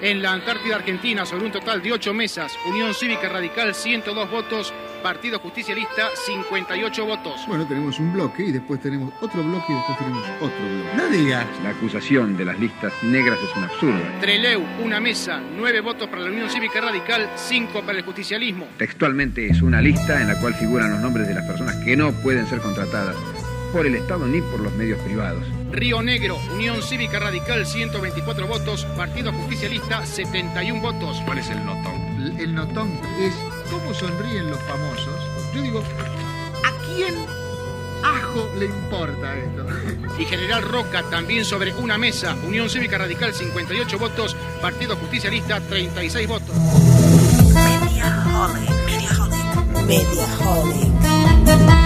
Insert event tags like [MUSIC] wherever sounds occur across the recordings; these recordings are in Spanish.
En la Antártida Argentina, sobre un total de 8 mesas, Unión Cívica Radical 102 votos, Partido Justicialista 58 votos. Bueno, tenemos un bloque y después tenemos otro bloque y después tenemos otro bloque. No digas. La acusación de las listas negras es un absurdo. Treleu, una mesa, 9 votos para la Unión Cívica Radical, 5 para el justicialismo. Textualmente es una lista en la cual figuran los nombres de las personas que no pueden ser contratadas por el Estado ni por los medios privados. Río Negro, Unión Cívica Radical 124 votos, Partido Justicialista 71 votos. ¿Cuál es el notón? El, el notón es cómo sonríen los famosos. Yo digo, ¿a quién ajo le importa esto? Y General Roca también sobre una mesa, Unión Cívica Radical 58 votos, Partido Justicialista 36 votos. Mediaholic. Mediaholic.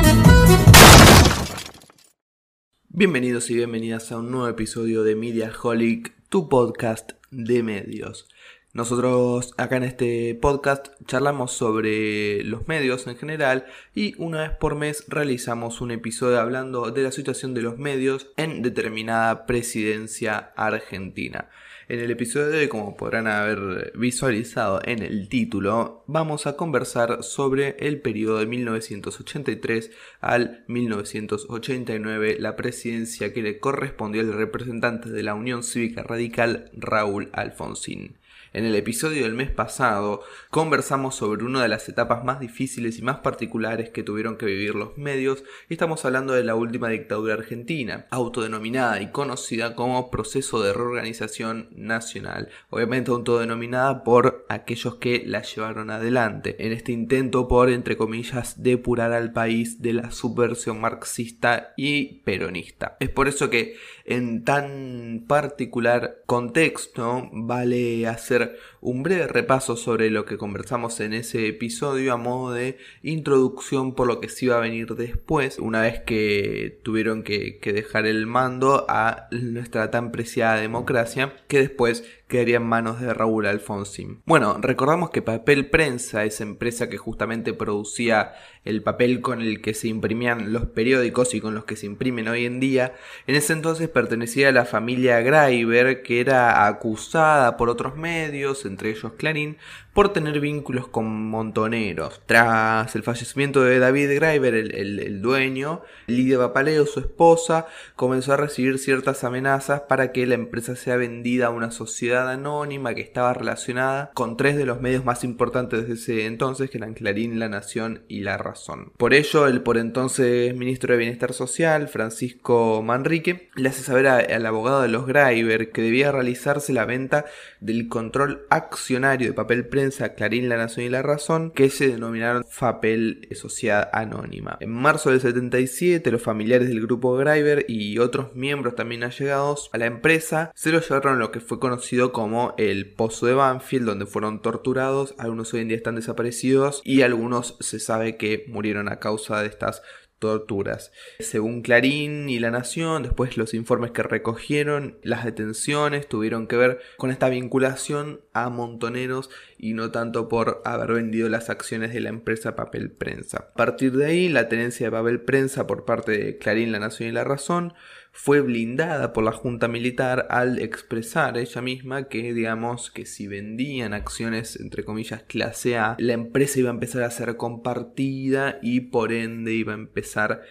Bienvenidos y bienvenidas a un nuevo episodio de Mediaholic, tu podcast de medios. Nosotros acá en este podcast charlamos sobre los medios en general y una vez por mes realizamos un episodio hablando de la situación de los medios en determinada presidencia argentina. En el episodio de hoy, como podrán haber visualizado en el título, vamos a conversar sobre el periodo de 1983 al 1989, la presidencia que le correspondió al representante de la Unión Cívica Radical, Raúl Alfonsín. En el episodio del mes pasado conversamos sobre una de las etapas más difíciles y más particulares que tuvieron que vivir los medios y estamos hablando de la última dictadura argentina, autodenominada y conocida como proceso de reorganización nacional, obviamente autodenominada por aquellos que la llevaron adelante en este intento por, entre comillas, depurar al país de la subversión marxista y peronista. Es por eso que en tan particular contexto vale hacer un breve repaso sobre lo que conversamos en ese episodio a modo de introducción por lo que se iba a venir después, una vez que tuvieron que, que dejar el mando a nuestra tan preciada democracia, que después quedaría en manos de Raúl Alfonsín. Bueno, recordamos que Papel Prensa, esa empresa que justamente producía el papel con el que se imprimían los periódicos y con los que se imprimen hoy en día, en ese entonces pertenecía a la familia Greiber, que era acusada por otros medios, entre ellos Clarín, por tener vínculos con montoneros. Tras el fallecimiento de David Greiber, el, el, dueño, Lidia Papaleo, su esposa, comenzó a recibir ciertas amenazas para que la empresa sea vendida a una sociedad anónima que estaba relacionada con tres de los medios más importantes de ese entonces, que eran Clarín, La Nación y La Razón. Por ello, el por entonces ministro de Bienestar Social, Francisco Manrique, le hace saber al abogado de los Greiber que debía realizarse la venta del control accionario de papel prensa Clarín, La Nación y La Razón, que se denominaron FAPEL Sociedad Anónima. En marzo del 77, los familiares del grupo Greiber y otros miembros también allegados a la empresa se lo llevaron a lo que fue conocido como el Pozo de Banfield, donde fueron torturados, algunos hoy en día están desaparecidos y algunos se sabe que murieron a causa de estas torturas. Según Clarín y La Nación, después los informes que recogieron, las detenciones tuvieron que ver con esta vinculación a montoneros y no tanto por haber vendido las acciones de la empresa Papel Prensa. A partir de ahí, la tenencia de Papel Prensa por parte de Clarín, La Nación y La Razón fue blindada por la Junta Militar al expresar ella misma que, digamos, que si vendían acciones, entre comillas, clase A, la empresa iba a empezar a ser compartida y por ende iba a empezar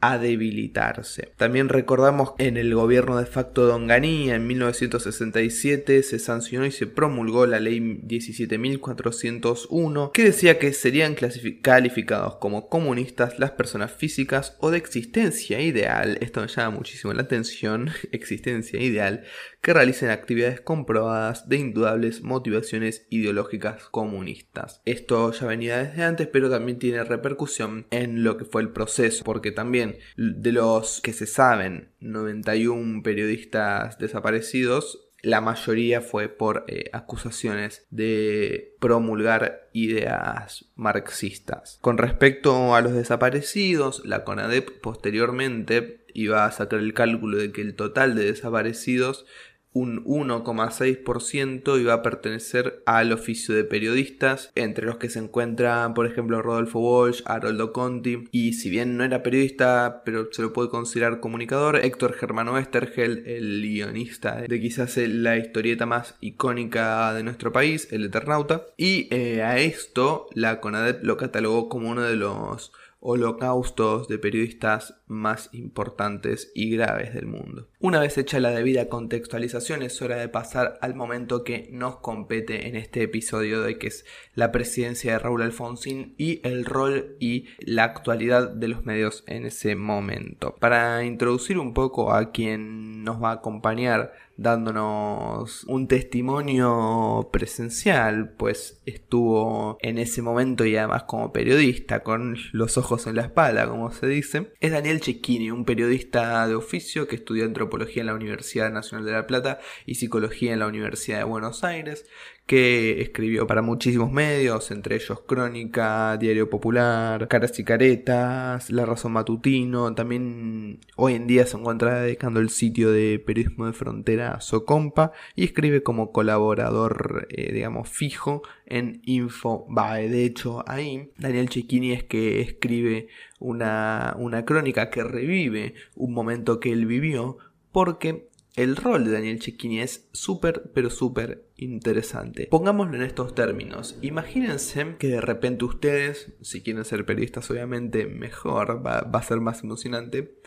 a debilitarse. También recordamos en el gobierno de facto de Onganía en 1967 se sancionó y se promulgó la ley 17.401 que decía que serían calificados como comunistas las personas físicas o de existencia ideal, esto me llama muchísimo la atención, [LAUGHS] existencia ideal, que realicen actividades comprobadas de indudables motivaciones ideológicas comunistas. Esto ya venía desde antes, pero también tiene repercusión en lo que fue el proceso, porque también de los que se saben 91 periodistas desaparecidos, la mayoría fue por eh, acusaciones de promulgar ideas marxistas. Con respecto a los desaparecidos, la CONADEP posteriormente iba a sacar el cálculo de que el total de desaparecidos un 1,6% iba a pertenecer al oficio de periodistas, entre los que se encuentran, por ejemplo, Rodolfo Walsh, Haroldo Conti, y si bien no era periodista, pero se lo puede considerar comunicador, Héctor Germano Westergel, el guionista de quizás la historieta más icónica de nuestro país, El Eternauta, y eh, a esto la CONADEP lo catalogó como uno de los holocaustos de periodistas más importantes y graves del mundo. Una vez hecha la debida contextualización es hora de pasar al momento que nos compete en este episodio de que es la presidencia de Raúl Alfonsín y el rol y la actualidad de los medios en ese momento. Para introducir un poco a quien nos va a acompañar dándonos un testimonio presencial, pues estuvo en ese momento y además como periodista, con los ojos en la espalda, como se dice, es Daniel Cecchini, un periodista de oficio que estudió antropología en la Universidad Nacional de La Plata y psicología en la Universidad de Buenos Aires, que escribió para muchísimos medios, entre ellos Crónica, Diario Popular, Caras y Caretas, La Razón Matutino, también hoy en día se encuentra dedicando el sitio de periodismo de frontera Socompa y escribe como colaborador, eh, digamos, fijo en Infobae. De hecho, ahí Daniel Cecchini es que escribe una, una crónica que revive un momento que él vivió porque el rol de Daniel Cecchini es súper, pero súper interesante. Pongámoslo en estos términos. Imagínense que de repente ustedes, si quieren ser periodistas obviamente mejor, va a ser más emocionante,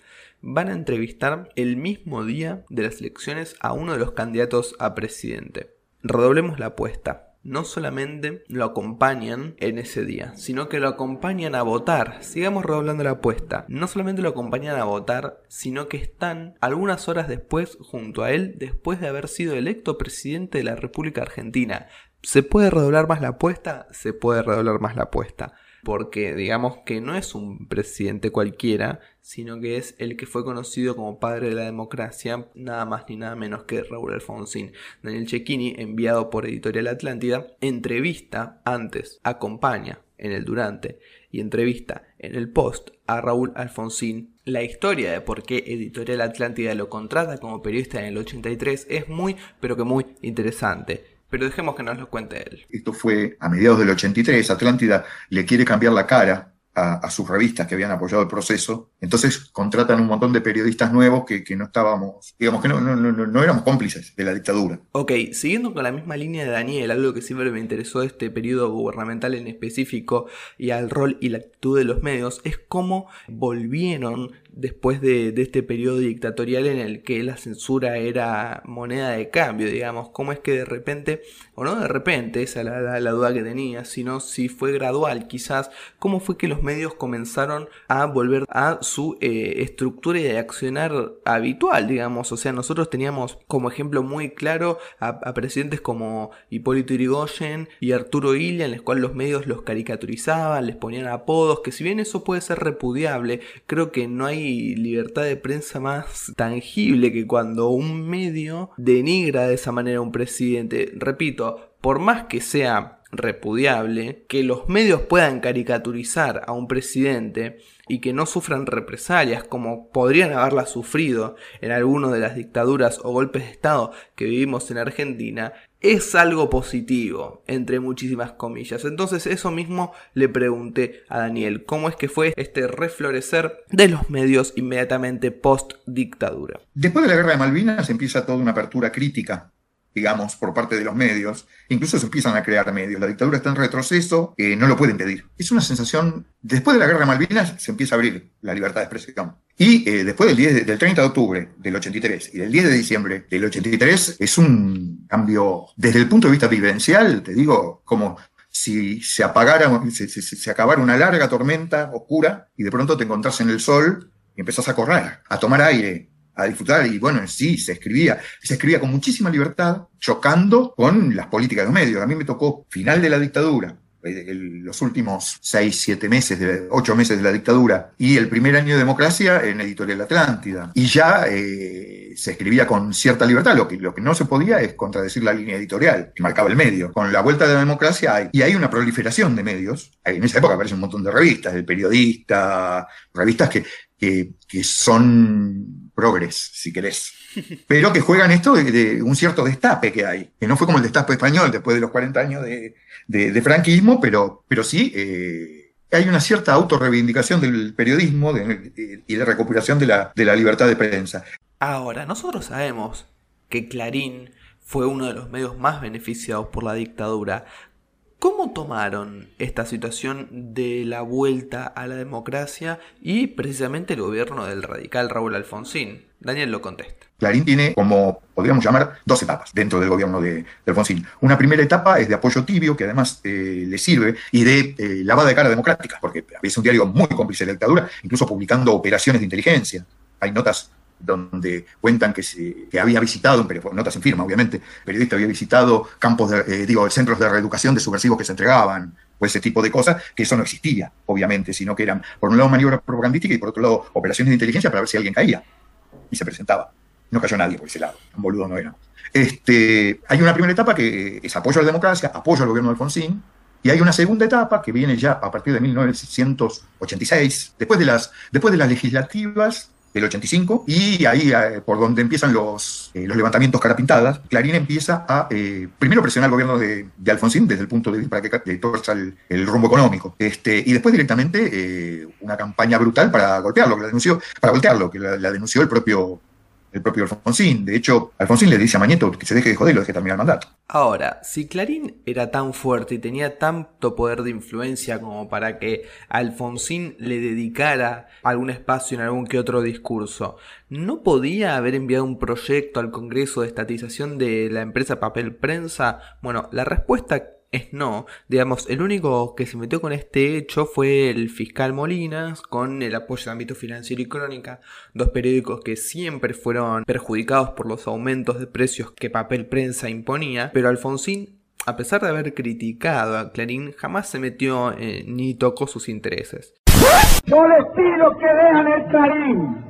van a entrevistar el mismo día de las elecciones a uno de los candidatos a presidente. Redoblemos la apuesta no solamente lo acompañan en ese día, sino que lo acompañan a votar. Sigamos redoblando la apuesta. No solamente lo acompañan a votar, sino que están algunas horas después junto a él después de haber sido electo presidente de la República Argentina. ¿Se puede redoblar más la apuesta? Se puede redoblar más la apuesta porque digamos que no es un presidente cualquiera, sino que es el que fue conocido como padre de la democracia, nada más ni nada menos que Raúl Alfonsín. Daniel Cecchini, enviado por Editorial Atlántida, entrevista antes, acompaña en el durante y entrevista en el post a Raúl Alfonsín. La historia de por qué Editorial Atlántida lo contrata como periodista en el 83 es muy, pero que muy interesante. Pero dejemos que nos lo cuente él. Esto fue a mediados del 83. Atlántida le quiere cambiar la cara a, sus revistas que habían apoyado el proceso. Entonces contratan un montón de periodistas nuevos que, no estábamos, digamos que no, no, no, no, éramos cómplices de la dictadura. Ok, siguiendo con la misma línea de Daniel, algo que siempre me interesó de este periodo gubernamental en específico y al rol y la actitud de los medios, es cómo volvieron después de, este periodo dictatorial en el que la censura era moneda de cambio, digamos, cómo es que de repente, o no de repente, esa era la, duda que tenía, sino si fue gradual quizás, cómo fue que los medios comenzaron a volver a su eh, estructura de accionar habitual, digamos, o sea, nosotros teníamos como ejemplo muy claro a, presidentes como Hipólito Yrigoyen y Arturo Illia, en los cuales los medios los caricaturizaban, les ponían apodos, que si bien eso puede ser repudiable, creo que no hay libertad de prensa más tangible que cuando un medio denigra de esa manera a un presidente. Repito, por más que sea repudiable que los medios puedan caricaturizar a un presidente y que no sufran represalias como podrían haberla sufrido en alguna de las dictaduras o golpes de Estado que vivimos en Argentina, es algo positivo, entre muchísimas comillas. Entonces eso mismo le pregunté a Daniel, ¿cómo es que fue este reflorecer de los medios inmediatamente post dictadura? Después de la guerra de Malvinas empieza toda una apertura crítica digamos, por parte de los medios. Incluso se empiezan a crear medios. La dictadura está en retroceso, eh, no lo pueden pedir. Es una sensación, después de la guerra de Malvinas se empieza a abrir la libertad de expresión. Y eh, después del, 10 del 30 de octubre del 83 y del 10 de diciembre del 83 es un cambio, desde el punto de vista vivencial, te digo, como si se apagara, se, se acabara una larga tormenta oscura y de pronto te encontrás en el sol y empezás a correr, a tomar aire, a disfrutar y bueno, sí, se escribía, se escribía con muchísima libertad, chocando con las políticas de los medios. A mí me tocó final de la dictadura, eh, los últimos seis, siete meses, ocho meses de la dictadura y el primer año de democracia en Editorial Atlántida. Y ya eh, se escribía con cierta libertad. Lo que, lo que no se podía es contradecir la línea editorial que marcaba el medio. Con la vuelta de la democracia hay, y hay una proliferación de medios. En esa época aparecen un montón de revistas, El Periodista, revistas que, que, que son progres, si querés. Pero que juegan esto de, un cierto destape que hay, que no fue como el destape español después de los 40 años de, franquismo, pero, pero sí eh, hay una cierta autorreivindicación del periodismo y la recuperación de la, de la libertad de prensa. Ahora, nosotros sabemos que Clarín fue uno de los medios más beneficiados por la dictadura. ¿Cómo tomaron esta situación de la vuelta a la democracia y precisamente el gobierno del radical Raúl Alfonsín? Daniel lo contesta. Clarín tiene, como podríamos llamar, dos etapas dentro del gobierno de, Alfonsín. Una primera etapa es de apoyo tibio, que además eh, le sirve, y de eh, lavada de cara democrática, porque es un diario muy cómplice de la dictadura, incluso publicando operaciones de inteligencia. Hay notas donde cuentan que, se, había visitado, pero notas en firma, obviamente, el periodista había visitado campos, eh, digo, centros de reeducación de subversivos que se entregaban, o ese tipo de cosas, que eso no existía, obviamente, sino que eran, por un lado, maniobras propagandísticas y por otro lado, operaciones de inteligencia para ver si alguien caía. Y se presentaba. No cayó nadie por ese lado, un boludo no era. Este, hay una primera etapa que es apoyo a la democracia, apoyo al gobierno de Alfonsín, y hay una segunda etapa que viene ya a partir de 1986, después de las, después de las legislativas del 85, y ahí eh, por donde empiezan los, eh, los levantamientos cara pintadas, Clarín empieza a eh, primero presionar al gobierno de, Alfonsín desde el punto de vista para que torza el, el, rumbo económico, este, y después directamente una campaña brutal para golpearlo, que la denunció, para voltearlo, que la denunció el propio el propio Alfonsín. De hecho, Alfonsín le dice a Mañeto que se deje de joder y lo deje terminar el mandato. Ahora, si Clarín era tan fuerte y tenía tanto poder de influencia como para que Alfonsín le dedicara algún espacio en algún que otro discurso, ¿no podía haber enviado un proyecto al Congreso de estatización de la empresa Papel Prensa? Bueno, la respuesta es no. Digamos, el único que se metió con este hecho fue el fiscal Molinas, con el apoyo de ámbito financiero y crónica, dos periódicos que siempre fueron perjudicados por los aumentos de precios que papel prensa imponía, pero Alfonsín, a pesar de haber criticado a Clarín, jamás se metió eh, ni tocó sus intereses. Yo les pido que vean el Clarín,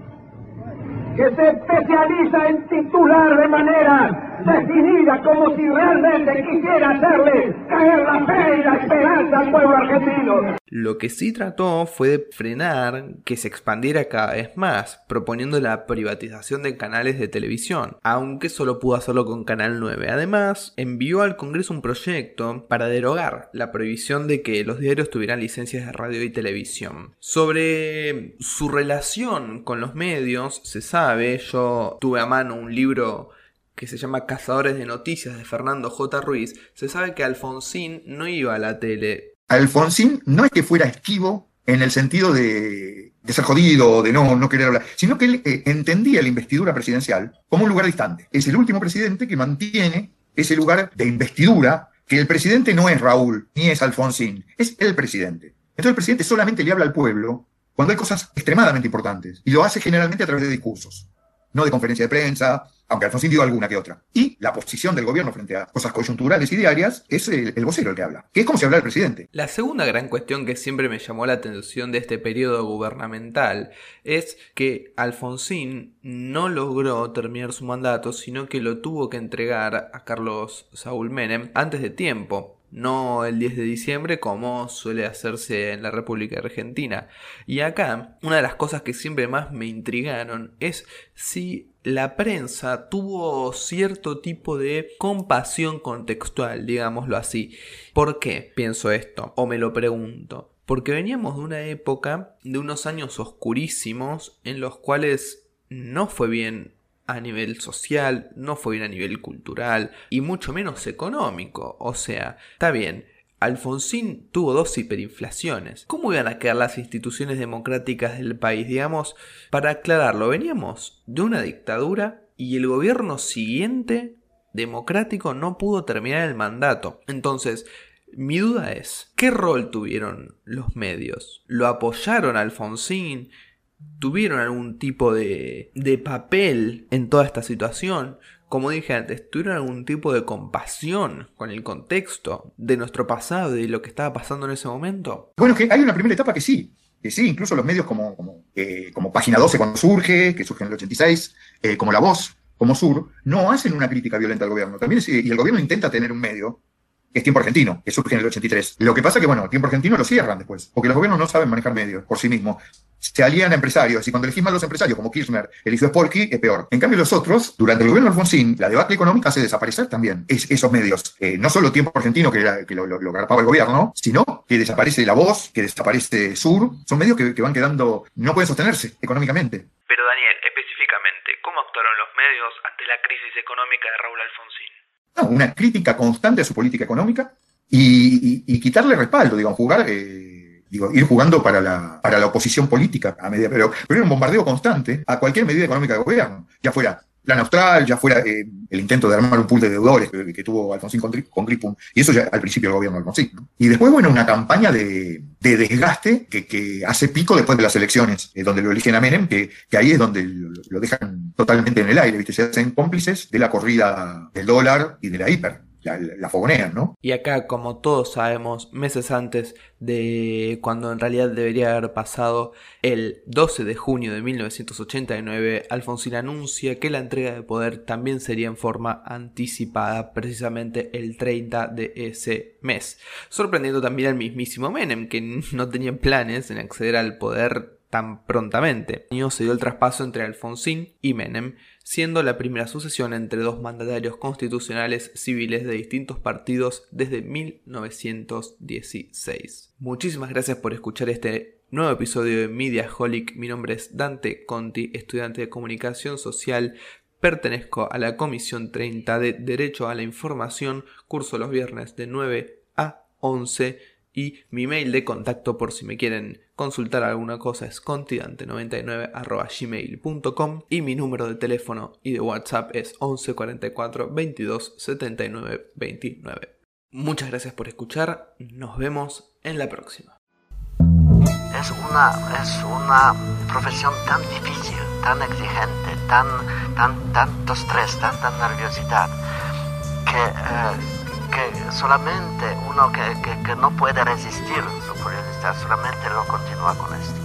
que se especializa en titular de manera decidida como si realmente quisiera hacerle caer la fe y la esperanza al pueblo argentino. Lo que sí trató fue de frenar que se expandiera cada vez más, proponiendo la privatización de canales de televisión, aunque solo pudo hacerlo con Canal 9. Además, envió al Congreso un proyecto para derogar la prohibición de que los diarios tuvieran licencias de radio y televisión. Sobre su relación con los medios, se sabe, yo tuve a mano un libro que se llama Cazadores de Noticias de Fernando J. Ruiz, se sabe que Alfonsín no iba a la tele. Alfonsín no es que fuera esquivo en el sentido de, ser jodido de no, no querer hablar, sino que él eh, entendía la investidura presidencial como un lugar distante. Es el último presidente que mantiene ese lugar de investidura, que el presidente no es Raúl ni es Alfonsín, es el presidente. Entonces el presidente solamente le habla al pueblo cuando hay cosas extremadamente importantes y lo hace generalmente a través de discursos no de conferencia de prensa, aunque Alfonsín dio alguna que otra. Y la posición del gobierno frente a cosas coyunturales y diarias es el, vocero el que habla, que es como si habla el presidente. La segunda gran cuestión que siempre me llamó la atención de este periodo gubernamental es que Alfonsín no logró terminar su mandato, sino que lo tuvo que entregar a Carlos Saúl Menem antes de tiempo no el 10 de diciembre como suele hacerse en la República Argentina. Y acá, una de las cosas que siempre más me intrigaron es si la prensa tuvo cierto tipo de compasión contextual, digámoslo así. ¿Por qué pienso esto? O me lo pregunto. Porque veníamos de una época, de unos años oscurísimos, en los cuales no fue bien a nivel social, no fue bien a nivel cultural y mucho menos económico. O sea, está bien, Alfonsín tuvo dos hiperinflaciones. ¿Cómo iban a quedar las instituciones democráticas del país? Digamos, para aclararlo, veníamos de una dictadura y el gobierno siguiente democrático no pudo terminar el mandato. Entonces, mi duda es, ¿qué rol tuvieron los medios? ¿Lo apoyaron a Alfonsín? Tuvieron algún tipo de, de papel en toda esta situación. Como dije antes, tuvieron algún tipo de compasión con el contexto de nuestro pasado y de lo que estaba pasando en ese momento. Bueno, que hay una primera etapa que sí, que sí, incluso los medios como, como, eh, Página 12 cuando surge, que surge en el 86, eh, como La Voz, como Sur, no hacen una crítica violenta al gobierno. También y el gobierno intenta tener un medio es Tiempo Argentino, que surge en el 83. Lo que pasa que, bueno, Tiempo Argentino lo cierran después, porque los gobiernos no saben manejar medios por sí mismos. Se alían a empresarios, y cuando elegís mal los empresarios, como Kirchner eligió Spolky, es peor. En cambio, los otros, durante el gobierno Alfonsín, la debacle económica hace desaparecer también es, esos medios. Eh, no solo Tiempo Argentino, que, lo, lo, lo, el gobierno, sino que desaparece La Voz, que desaparece Sur. Son medios que, que van quedando, no pueden sostenerse económicamente. Pero Daniel, específicamente, ¿cómo actuaron los medios ante la crisis económica de Raúl Alfonsín? Una crítica constante a su política económica, y, quitarle respaldo, digo, jugar, eh, digo, ir jugando para la, para la oposición política a medida, pero, pero era un bombardeo constante a cualquier medida económica de gobierno, ya fuera plan austral, ya fuera eh, el intento de armar un pool de deudores que, tuvo Alfonsín con, con, Gripum, y eso ya al principio del gobierno de Alfonsín. Y después, bueno, una campaña de, de desgaste que, que, hace pico después de las elecciones, eh, donde lo eligen a Menem, que, que ahí es donde lo, lo, dejan totalmente en el aire, ¿viste? se hacen cómplices de la corrida del dólar y de la hiper la, la ¿no? Y acá, como todos sabemos, meses antes de cuando en realidad debería haber pasado, el 12 de junio de 1989, Alfonsín anuncia que la entrega de poder también sería en forma anticipada, precisamente el 30 de ese mes. Sorprendiendo también al mismísimo Menem, que [LAUGHS] no tenía planes en acceder al poder tan prontamente. Se dio el traspaso entre Alfonsín y Menem, siendo la primera sucesión entre dos mandatarios constitucionales civiles de distintos partidos desde 1916. Muchísimas gracias por escuchar este nuevo episodio de Mediaholic. Mi nombre es Dante Conti, estudiante de comunicación social. Pertenezco a la Comisión 30 de Derecho a la Información, curso los viernes de 9 a 11 y mi mail de contacto por si me quieren consultar alguna cosa es contidante99.gmail.com y mi número de teléfono y de WhatsApp es 11 44 22 79 29. Muchas gracias por escuchar, nos vemos en la próxima. Es una, es una profesión tan difícil, tan exigente, tan, tan, tanto estrés, tanta nerviosidad, que... Eh, que solamente uno que, que, que, no puede resistir su curiosidad, solamente lo continúa con esto.